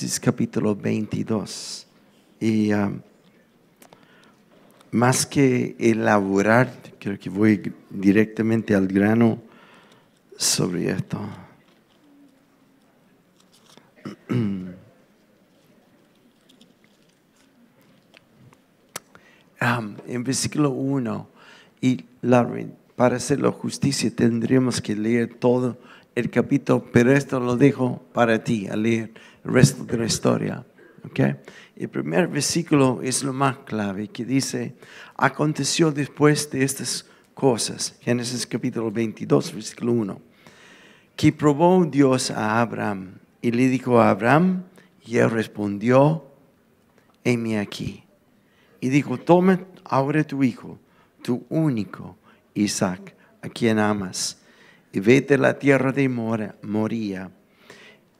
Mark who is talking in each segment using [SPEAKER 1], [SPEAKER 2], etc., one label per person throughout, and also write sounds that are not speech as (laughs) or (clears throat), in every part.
[SPEAKER 1] Génesis capítulo 22. Y um, más que elaborar, creo que voy directamente al grano sobre esto. (clears throat) Um, en versículo 1, y para hacerlo justicia tendríamos que leer todo el capítulo, pero esto lo dejo para ti, a leer el resto de la historia. Okay. El primer versículo es lo más clave, que dice, aconteció después de estas cosas, Génesis capítulo 22, versículo 1, que probó Dios a Abraham y le dijo a Abraham, y él respondió, heme aquí. Y dijo, toma ahora tu hijo, tu único Isaac, a quien amas, y vete a la tierra de Moría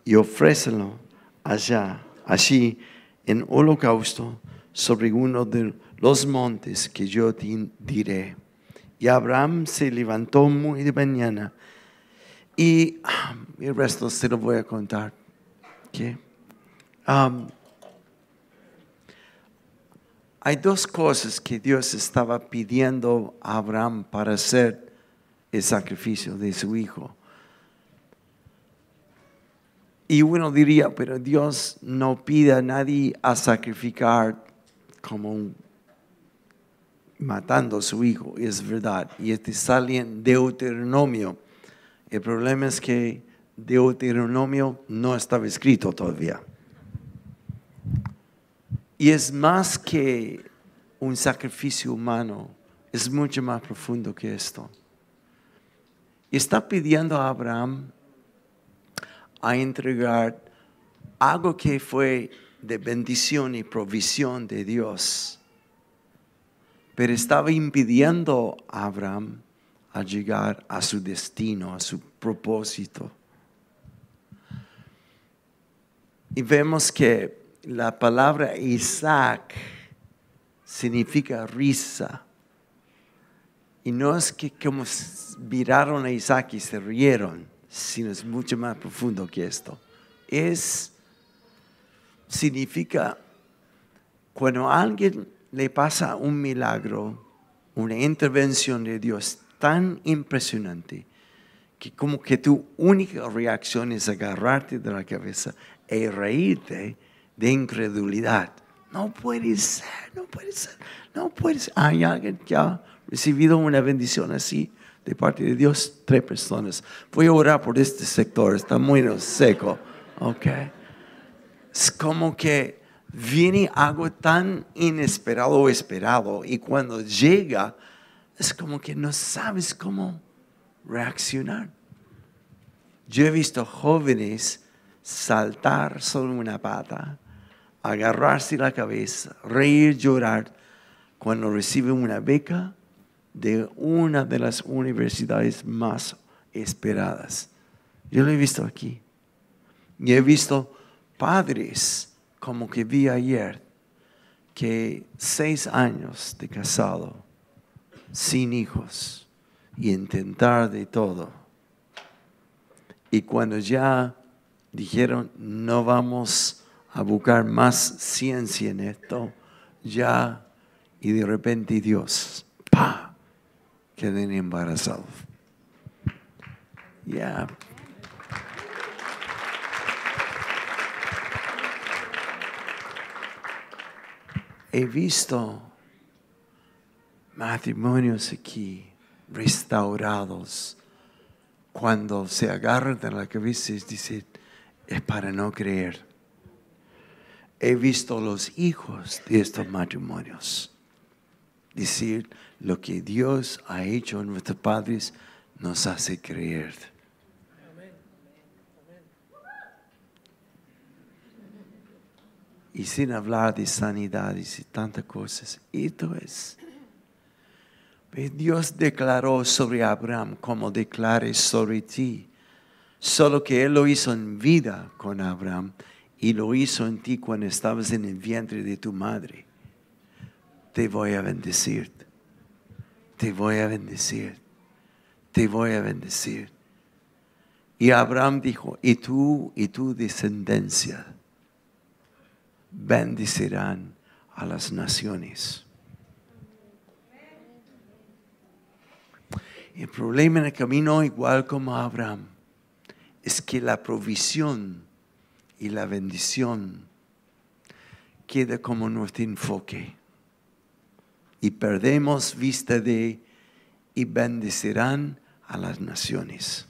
[SPEAKER 1] y ofrécelo allá allí en holocausto sobre uno de los montes que yo diré. Y Abraham se levantó muy de mañana y ah, el resto se lo voy a contar. Um, hay dos cosas que Dios estaba pidiendo a Abraham para hacer el sacrificio de su hijo. Y uno diría, pero Dios no pide a nadie a sacrificar como matando a su hijo, es verdad. Y este sale en Deuteronomio. El problema es que Deuteronomio no estaba escrito todavía. Y es más que un sacrificio humano, es mucho más profundo que esto. Y está pidiendo a Abraham a entregar algo que fue de bendición y provisión de Dios. Pero estaba impidiendo a Abraham a llegar a su destino, a su propósito. Y vemos que la palabra Isaac significa risa. Y no es que como miraron a Isaac y se rieron sino es mucho más profundo que esto. Es, significa, cuando a alguien le pasa un milagro, una intervención de Dios tan impresionante, que como que tu única reacción es agarrarte de la cabeza y e reírte de incredulidad. No puede ser, no puede ser, no puede ser. Hay alguien que ha recibido una bendición así de parte de Dios, tres personas. Voy a orar por este sector, está muy seco. Ok. Es como que viene algo tan inesperado o esperado y cuando llega es como que no sabes cómo reaccionar. Yo he visto jóvenes saltar sobre una pata, agarrarse la cabeza, reír, llorar cuando reciben una beca de una de las universidades más esperadas. Yo lo he visto aquí. Y he visto padres, como que vi ayer, que seis años de casado, sin hijos, y intentar de todo. Y cuando ya dijeron, no vamos a buscar más ciencia en esto, ya, y de repente Dios. Queden embarazados. Ya. He visto matrimonios aquí restaurados cuando se agarran de la cabeza y dicen, es para no creer. He visto los hijos de estos matrimonios decir, lo que Dios ha hecho en nuestros padres nos hace creer. Y sin hablar de sanidad y tantas cosas, esto es. Dios declaró sobre Abraham como declare sobre ti. Solo que Él lo hizo en vida con Abraham y lo hizo en ti cuando estabas en el vientre de tu madre. Te voy a bendecir te voy a bendecir, te voy a bendecir. Y Abraham dijo, y tú y tu descendencia bendecirán a las naciones. El problema en el camino, igual como Abraham, es que la provisión y la bendición queda como nuestro enfoque. Y perdemos vista de y bendecirán a las naciones.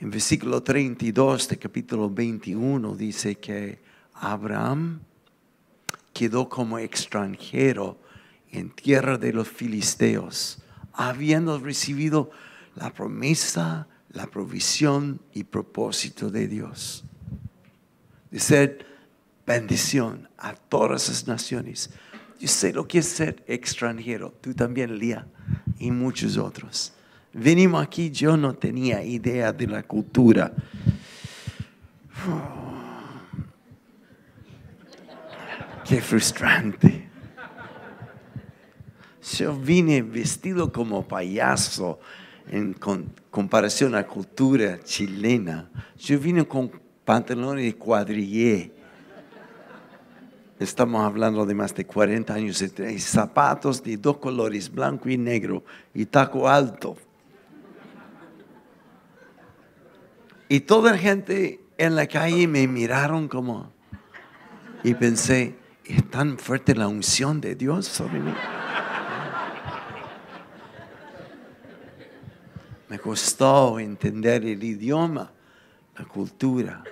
[SPEAKER 1] En versículo 32 de capítulo 21 dice que Abraham quedó como extranjero en tierra de los filisteos, habiendo recibido la promesa, la provisión y propósito de Dios. De bendición a todas las naciones. Yo sé lo que es ser extranjero, tú también, Lía, y muchos otros. Venimos aquí, yo no tenía idea de la cultura. (sighs) Qué frustrante. Yo vine vestido como payaso en comparación a la cultura chilena. Yo vine con pantalones de cuadrillé. Estamos hablando de más de 40 años. Y zapatos de dos colores, blanco y negro, y taco alto. Y toda la gente en la calle me miraron como... Y pensé, es tan fuerte la unción de Dios sobre mí. Me costó entender el idioma, la cultura.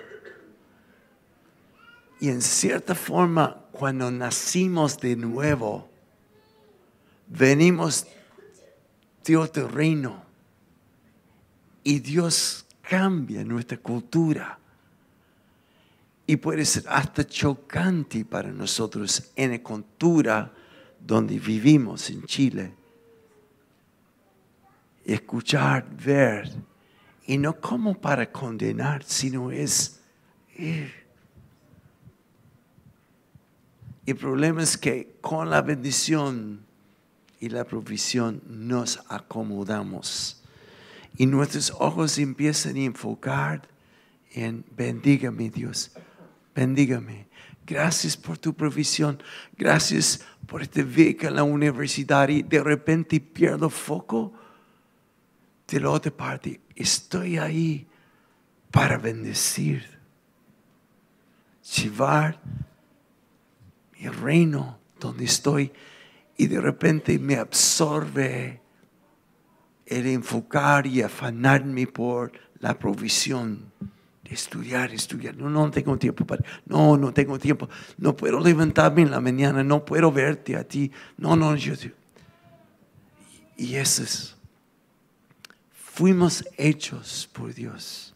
[SPEAKER 1] Y en cierta forma, cuando nacimos de nuevo, venimos de otro reino. Y Dios cambia nuestra cultura. Y puede ser hasta chocante para nosotros en la cultura donde vivimos en Chile escuchar, ver, y no como para condenar, sino es. El problema es que con la bendición y la provisión nos acomodamos. Y nuestros ojos empiezan a enfocar en bendígame Dios, bendígame. Gracias por tu provisión, gracias por este beca en la universidad y de repente pierdo foco de la otra parte, estoy ahí para bendecir, llevar mi reino donde estoy y de repente me absorbe el enfocar y afanarme por la provisión de estudiar, estudiar. No, no tengo tiempo para, no, no tengo tiempo. No puedo levantarme en la mañana, no puedo verte a ti. No, no, yo. Y eso es Fuimos hechos por Dios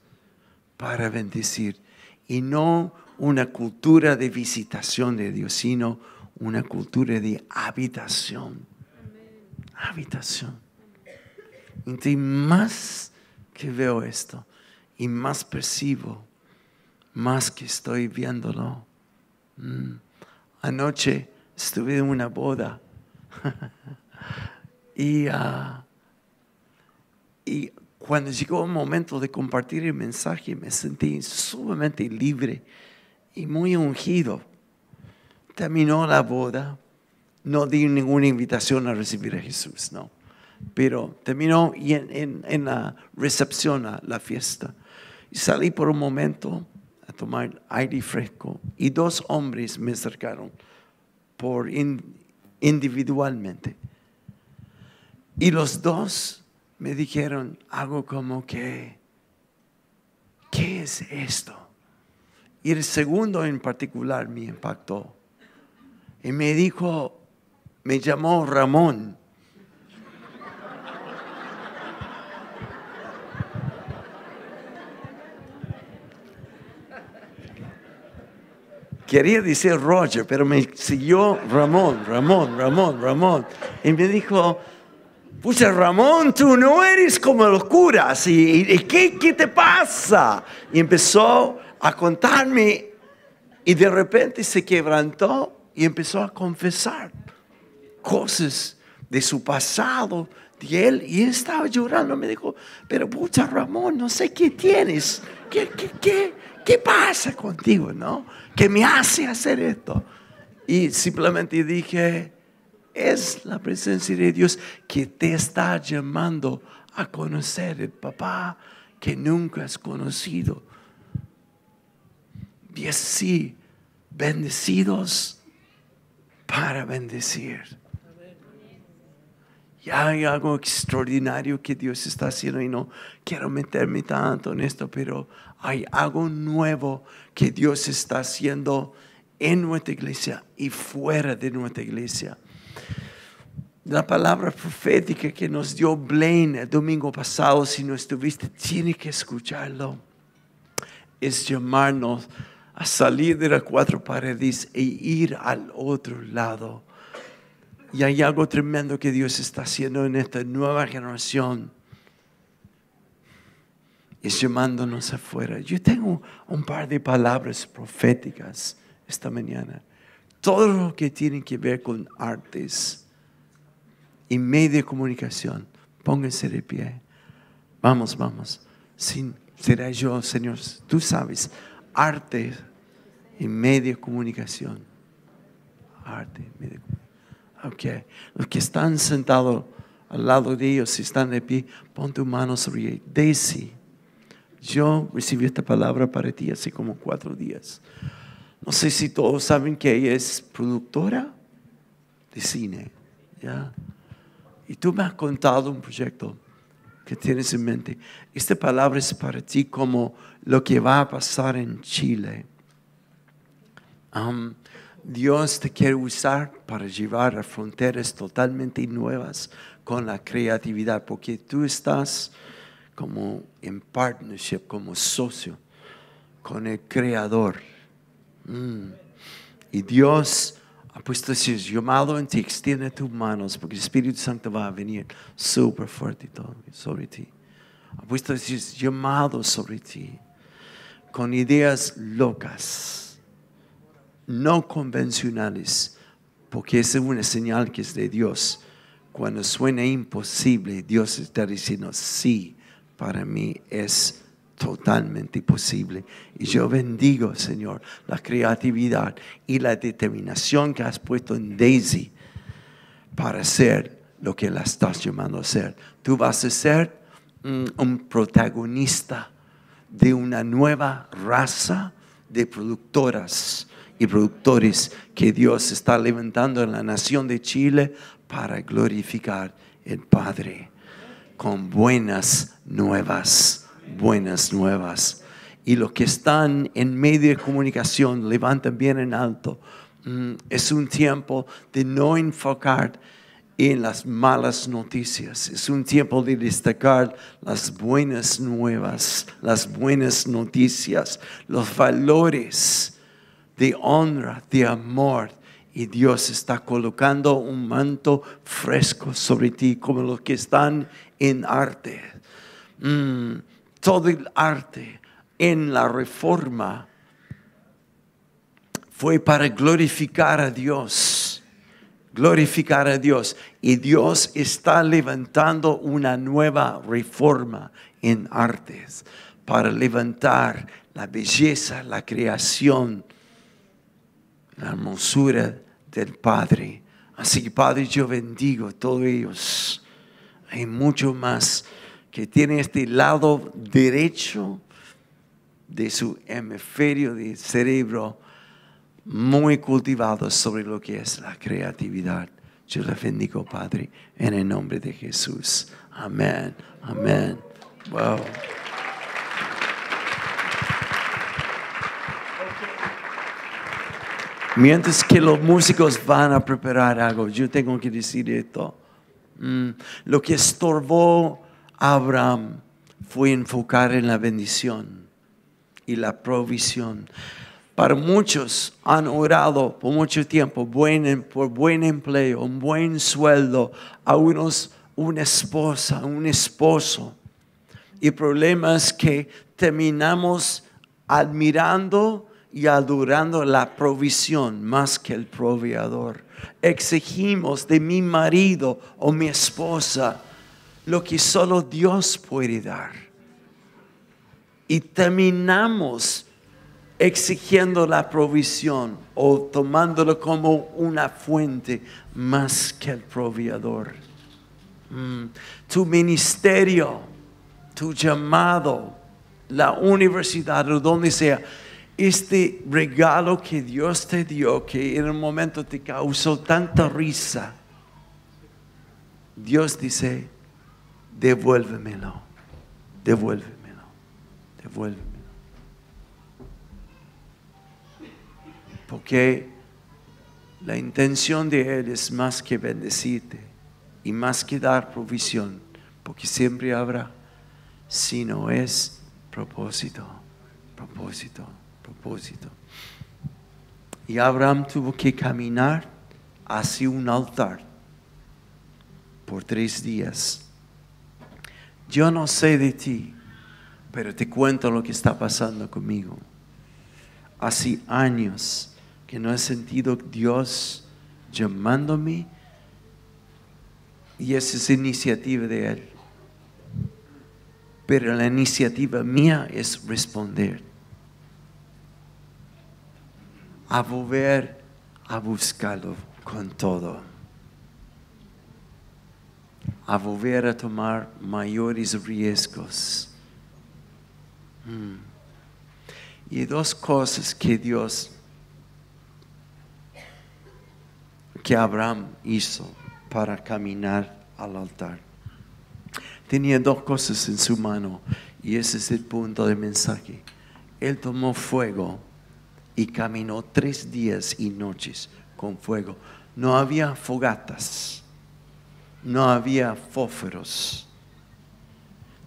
[SPEAKER 1] para bendecir y no una cultura de visitación de Dios, sino una cultura de habitación. Habitación. Entonces, más que veo esto y más percibo, más que estoy viéndolo. Mm. Anoche estuve en una boda (laughs) uh, y cuando llegó el momento de compartir el mensaje, me sentí sumamente libre y muy ungido. Terminó la boda, no di ninguna invitación a recibir a Jesús, no. Pero terminó y en, la recepción a la fiesta. Y salí por un momento a tomar aire fresco y dos hombres me acercaron por individualmente. Y los dos me dijeron algo como que, ¿qué es esto? Y el segundo en particular me impactó. Y me dijo, me llamó Ramón. Quería decir Roger, pero me siguió Ramón, Ramón, Ramón, Ramón. Y me dijo, Pucha, Ramón, tú no eres como los curas. ¿Y, qué, qué te pasa? Y empezó a contarme y de repente se quebrantó y empezó a confesar cosas de su pasado, de él. Y él estaba llorando. Me dijo, pero pucha, Ramón, no sé qué tienes. ¿Qué, qué, qué, ¿qué pasa contigo, no? ¿Qué me hace hacer esto? Y simplemente dije, es la presencia de Dios que te está llamando a conocer el papá que nunca has conocido. Y así, bendecidos para bendecir. Ya hay algo extraordinario que Dios está haciendo y no quiero meterme tanto en esto, pero hay algo nuevo que Dios está haciendo en nuestra iglesia y fuera de nuestra iglesia. La palabra profética que nos dio Blaine el domingo pasado, si no estuviste, tiene que escucharlo. Es llamarnos a salir de las cuatro paredes e ir al otro lado y hay algo tremendo que Dios está haciendo en esta nueva generación. Es llamándonos afuera. Yo tengo un par de palabras proféticas esta mañana. Todo lo que tiene que ver con artes y medio de comunicación. Pónganse de pie. Vamos, vamos. Sin, será yo, Señor. Tú sabes, arte y medio de comunicación. Arte medio. Ok. Los que están sentados al lado de ellos, si están de pie, pon tu mano sobre ellos. Daisy, yo recibí esta palabra para ti hace como cuatro días. No sé si todos saben que ella es productora de cine. ¿ya? Y tú me has contado un proyecto que tienes en mente. Esta palabra es para ti como lo que va a pasar en Chile. Dios te quiere usar para llevar a fronteras totalmente nuevas con la creatividad, porque tú estás como en partnership, como socio con el Creador. Mm. Y Dios ha puesto ese llamado en ti, extiende tus manos, porque el Espíritu Santo va a venir súper fuerte sobre ti. Ha puesto ese llamado sobre ti, con ideas locas no convencionales, porque es una señal que es de Dios. Cuando suena imposible, Dios está diciendo, sí, para mí es totalmente posible. Y yo bendigo, Señor, la creatividad y la determinación que has puesto en Daisy para hacer lo que la estás llamando a hacer. Tú vas a ser un protagonista de una nueva raza de productoras y productores que Dios está levantando en la nación de Chile para glorificar el Padre con buenas nuevas, buenas nuevas. Y los que están en medio de comunicación levantan bien en alto. Mm, es un tiempo de no enfocar en las malas noticias. Es un tiempo de destacar las buenas nuevas, las buenas noticias, los valores de honra, de amor. Y Dios está colocando un manto fresco sobre ti, como los que están en arte. Mm, todo el arte en la reforma fue para glorificar a Dios. Glorificar a Dios. Y Dios está levantando una nueva reforma en artes para levantar la belleza, la creación la hermosura del Padre. Así que Padre, yo bendigo a todos ellos. Hay mucho más que tienen este lado derecho de su hemisferio de cerebro muy cultivado sobre lo que es la creatividad. Yo les bendigo, Padre, en el nombre de Jesús. Amén. Amén. Wow. Mientras que los músicos van a preparar algo, yo tengo que decir esto. Mm, lo que estorbó a Abraham fue enfocar en la bendición y la provisión. Para muchos han orado por mucho tiempo buen, por buen empleo, un buen sueldo, a unos una esposa, un esposo. Y el problema es que terminamos admirando y adorando la provisión más que el proveedor. Exigimos de mi marido o mi esposa lo que solo Dios puede dar. Y terminamos exigiendo la provisión o tomándolo como una fuente más que el proveedor. Mm. Tu ministerio, tu llamado, la universidad o donde sea, este regalo que Dios te dio, que en un momento te causó tanta risa, Dios dice, devuélvemelo, devuélvemelo, devuélvemelo. Porque la intención de Él es más que bendecirte y más que dar provisión, porque siempre habrá, sino es propósito, propósito, Y Abraham tuvo que caminar hacia un altar por tres días. Yo no sé de ti, pero te cuento lo que está pasando conmigo. Hace años que no he sentido Dios llamándome y esa es iniciativa de Él. Pero la iniciativa mía es responder, a volver a buscarlo con todo, a volver a tomar mayores riesgos. Mm. Y dos cosas que Dios que Abraham hizo para caminar al altar. Tenía dos cosas en su mano y ese es el punto del mensaje. Él tomó fuego y caminó tres días y noches con fuego. No había fogatas, no había fósforos.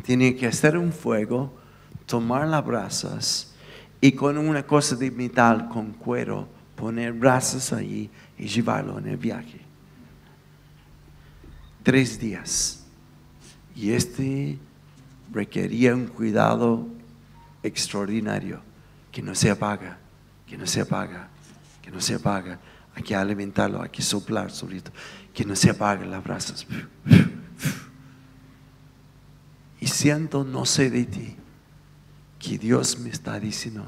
[SPEAKER 1] Tenía que hacer un fuego, tomar las brasas y con una cosa de metal, con cuero, poner brasas allí y llevarlo en el viaje. Tres días. Y este requería un cuidado extraordinario, que no se apaga, que no se apaga, que no se apaga. Hay que alimentarlo, hay que soplar sobre esto, que no se apaguen las brasas. Y siento, no sé de ti, que Dios me está diciendo,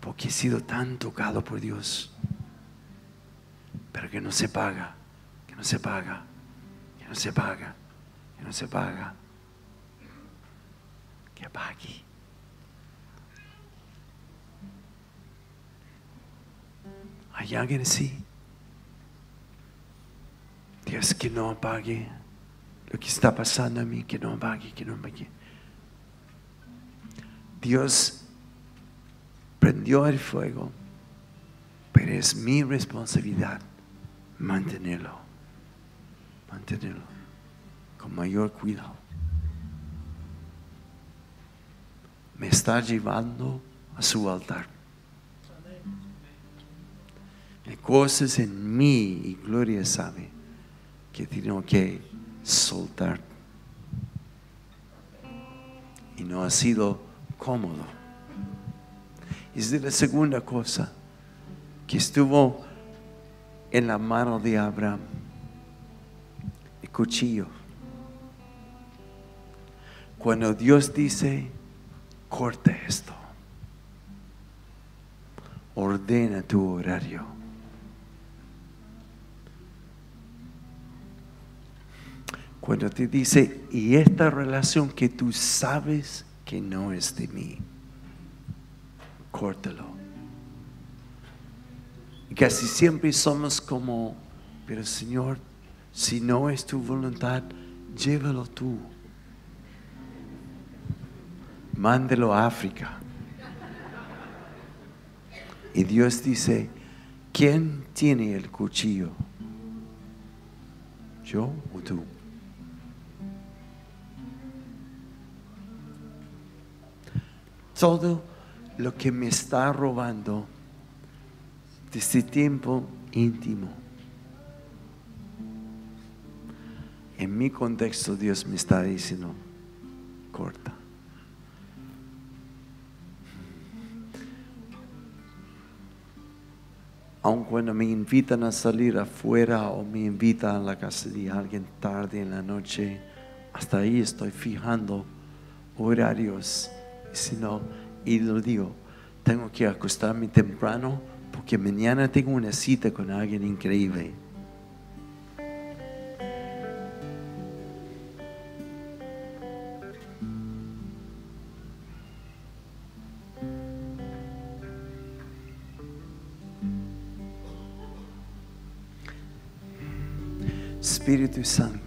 [SPEAKER 1] porque he sido tan tocado por Dios pero que no se paga, que no se paga, que no se paga, que no se paga, que pague. Hay alguien así. Dios que no apague lo que está pasando a mí, que no apague, que no apague. Dios prendió el fuego, pero es mi responsabilidad mantenerlo, mantenerlo con mayor cuidado. Me está llevando a su altar. Hay cosas en mí y Gloria sabe que tengo que soltar. Y no ha sido cómodo. Es de la segunda cosa que estuvo en la mano de Abraham el cuchillo. Cuando Dios dice, corta esto, ordena tu horario. Cuando te dice, y esta relación que tú sabes que no es de mí, córtalo casi siempre somos como, pero Señor, si no es tu voluntad, llévalo tú. Mándelo a África. Y Dios dice, ¿quién tiene el cuchillo? ¿Yo o tú? Todo lo que me está robando de este tiempo íntimo. En mi contexto Dios me está diciendo, corta. Aun cuando me invitan a salir afuera o me invitan a la casa de alguien tarde en la noche, hasta ahí estoy fijando horarios. Si no, y lo digo, tengo que acostarme temprano porque mañana tengo una cita con alguien increíble. Espíritu Santo.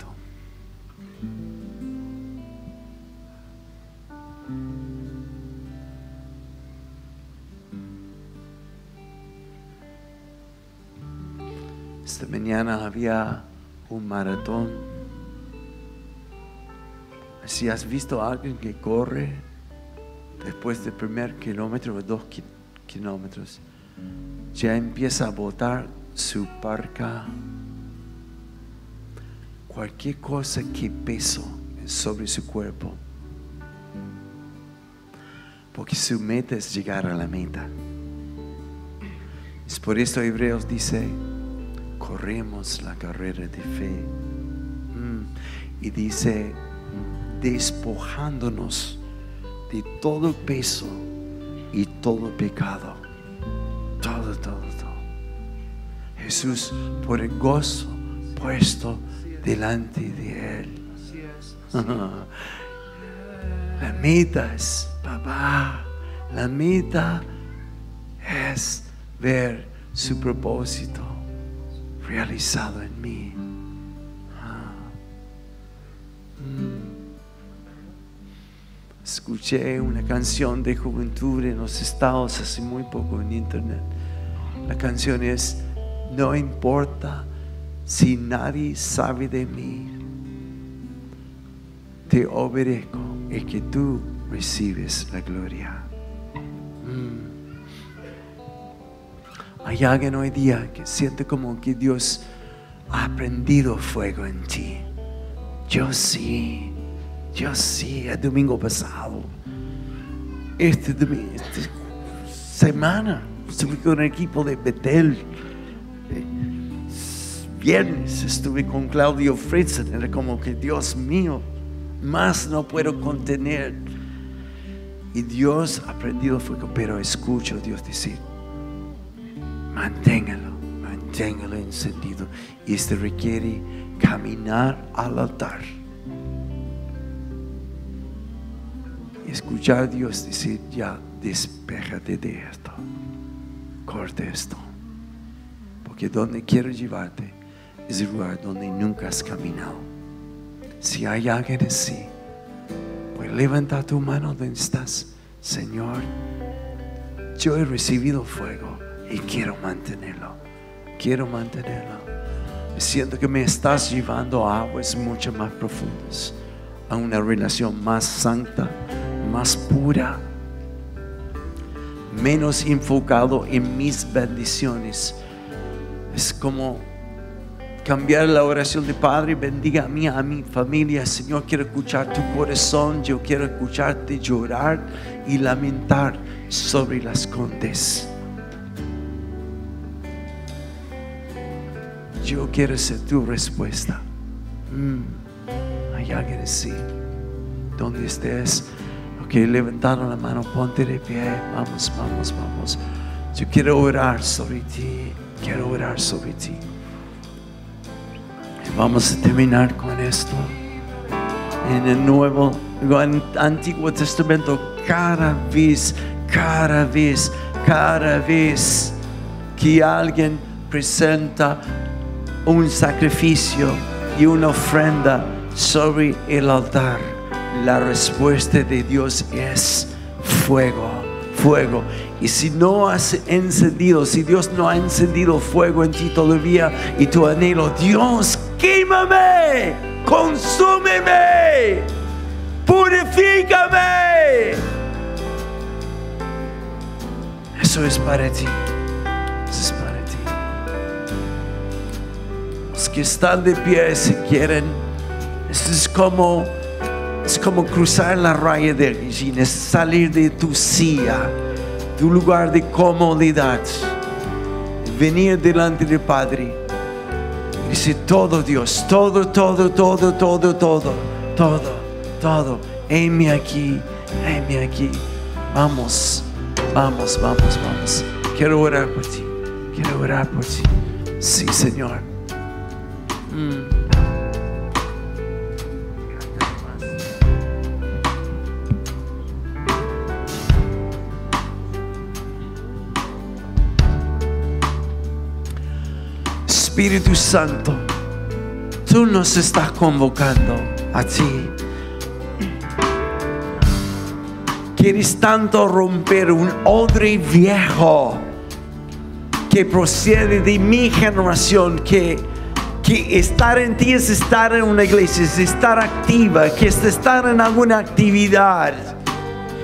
[SPEAKER 1] Un maratón. Si has visto a alguien que corre después del primer kilómetro o dos kilómetros, ya empieza a botar su parca cualquier cosa que peso sobre su cuerpo. Porque su meta es llegar a la meta. Es por esto Hebreos dice, corremos la carrera de fe. Mm. Y dice, despojándonos de todo peso y todo pecado. Todo, todo, todo. Jesús, por el gozo puesto delante de Él. (laughs) La meta es, papá, la meta es ver su propósito realizado en mí. Ah. Mm. Escuché una canción de juventud en los estados hace muy poco en internet. La canción es No importa si nadie sabe de mí, te obedezco y que tú recibes la gloria. Hay hoy día que siente como que Dios ha prendido fuego en ti. Yo sí, yo sí, el domingo pasado, este domingo, esta semana, estuve con el equipo de Betel viernes estuve con Claudio Fritzen, era como que Dios mío, más no puedo contener. Y Dios ha prendido fuego, pero escucho a Dios decir, manténgalo, manténgalo encendido. Y esto requiere caminar al altar. Escuchar a Dios decir, ya, despéjate de esto, corte esto. Porque donde quiero llevarte es el lugar donde nunca has caminado. Si hay alguien así, pues levanta tu mano donde estás. Señor, yo he recibido fuego y quiero mantenerlo. Quiero mantenerlo. Siento que me estás llevando a aguas mucho más profundas, a una relación más santa, más pura, menos enfocado en mis bendiciones. Es como cambiar la oración de Padre, bendiga a mí, a mi familia. Señor, quiero escuchar tu corazón, yo quiero escucharte llorar y lamentar sobre las condes. Yo quiero ser tu respuesta. Mm, hay alguien así, donde estés. Ok, levantando la mano, ponte de pie. Vamos, vamos, vamos. Yo quiero orar sobre ti. Quiero orar sobre ti. Vamos a terminar con esto. En el Nuevo, en el Antiguo Testamento, cada vez, cada vez, cada vez que alguien presenta un sacrificio y una ofrenda sobre el altar, la respuesta de Dios es fuego, fuego. Y si no has encendido, si Dios no ha encendido fuego en ti todavía y tu anhelo, Dios, químame, consúmeme, purifícame. Eso es para ti. Que están de pie si quieren, esto es como, es como cruzar la raya de Regina, salir de tu silla tu lugar de comodidad, venir delante del Padre. Y dice, todo Dios, todo, todo, todo, todo, todo, todo, todo, heme aquí, heme aquí. Vamos, Vamos, vamos, vamos. Quiero orar por ti. Quiero orar por ti. Sí, Señor. Mm. Espíritu Santo, tú nos estás convocando a ti. Quieres tanto romper un odre viejo que procede de mi generación, que, que estar en ti es estar en una iglesia, es estar activa, que es estar en alguna actividad.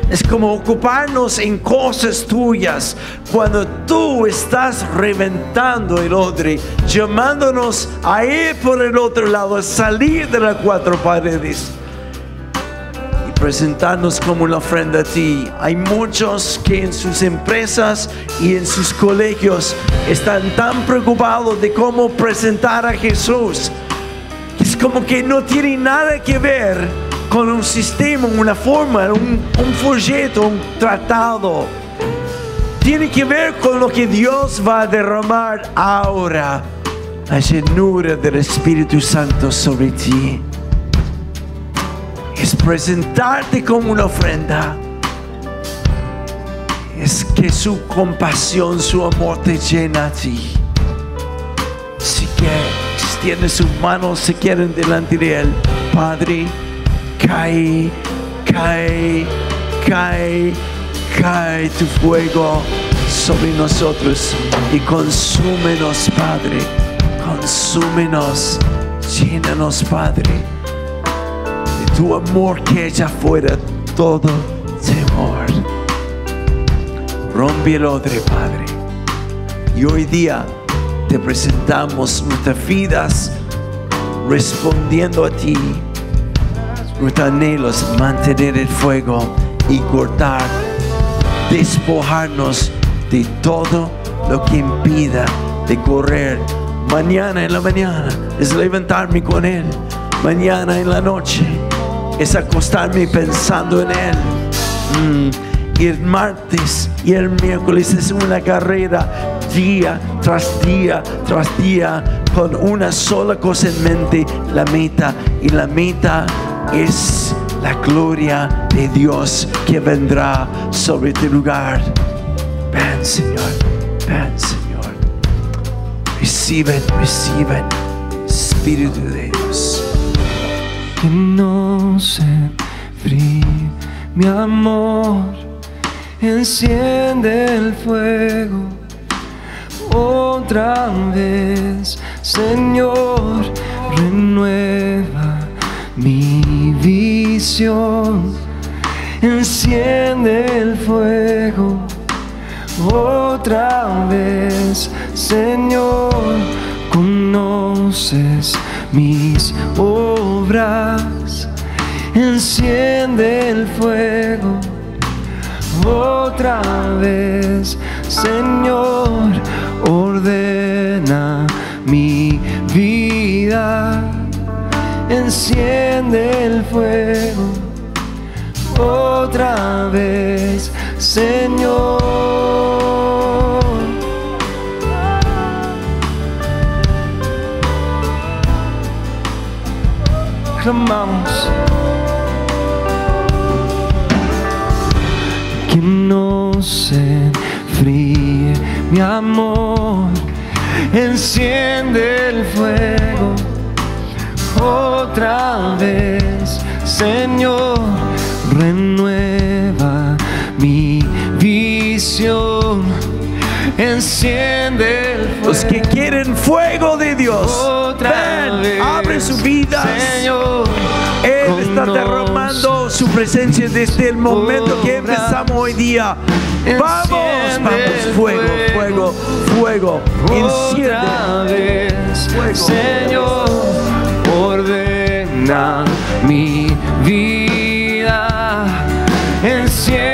[SPEAKER 1] Es como ocuparnos en cosas tuyas cuando tú estás reventando el odre, llamándonos a ir por el otro lado, a salir de las cuatro paredes presentarnos como una ofrenda a ti. Hay muchos que en sus empresas y en sus colegios están tan preocupados de cómo presentar a Jesús. Es como que no tiene nada que ver con un sistema, una forma, un, un folleto, un tratado. Tiene que ver con lo que Dios va a derramar ahora. La llenura del Espíritu Santo sobre ti. Es presentarte como una ofrenda. Es que su compasión, su amor te llena a ti. Así que extiende sus manos si quieren delante de Él. Padre cae, cae, cae, cae tu fuego sobre nosotros y consúmenos, Padre, consúmenos, llénanos, Padre, tu amor que echa fuera todo temor. Rompe el odre, Padre, y hoy día te presentamos nuestras vidas respondiendo a ti nuestro anhelo mantener el fuego y cortar, despojarnos de todo lo que impida de correr. Mañana en la mañana es levantarme con Él. Mañana en la noche es acostarme pensando en Él. Mm, y el martes y el miércoles es una carrera día tras día tras día con una sola cosa en mente, la meta. Y la meta es la gloria de Dios que vendrá sobre este lugar. Ven, Señor, ven, Señor. Reciben, reciben, Espíritu de Dios.
[SPEAKER 2] Que no se fríe mi amor, enciende el fuego otra vez, Señor, renueva mi visión. Enciende el fuego otra vez, Señor. Conoces mis obras. Enciende el fuego otra vez, Señor. Ordena mi vida enciende el fuego otra vez, Señor. Clamamos que no se fríe mi amor, enciende el fuego otra vez, Señor, renueva mi visión. Enciende el fuego.
[SPEAKER 1] Los que quieren fuego de Dios,
[SPEAKER 2] Otra
[SPEAKER 1] ven,
[SPEAKER 2] vez,
[SPEAKER 1] abre su vida.
[SPEAKER 2] Señor.
[SPEAKER 1] Él está derramando su presencia desde el momento que empezamos hoy día. Vamos, vamos, fuego, fuego, fuego. Enciende. Fuego.
[SPEAKER 2] Señor, ordena mi vida. Enciende.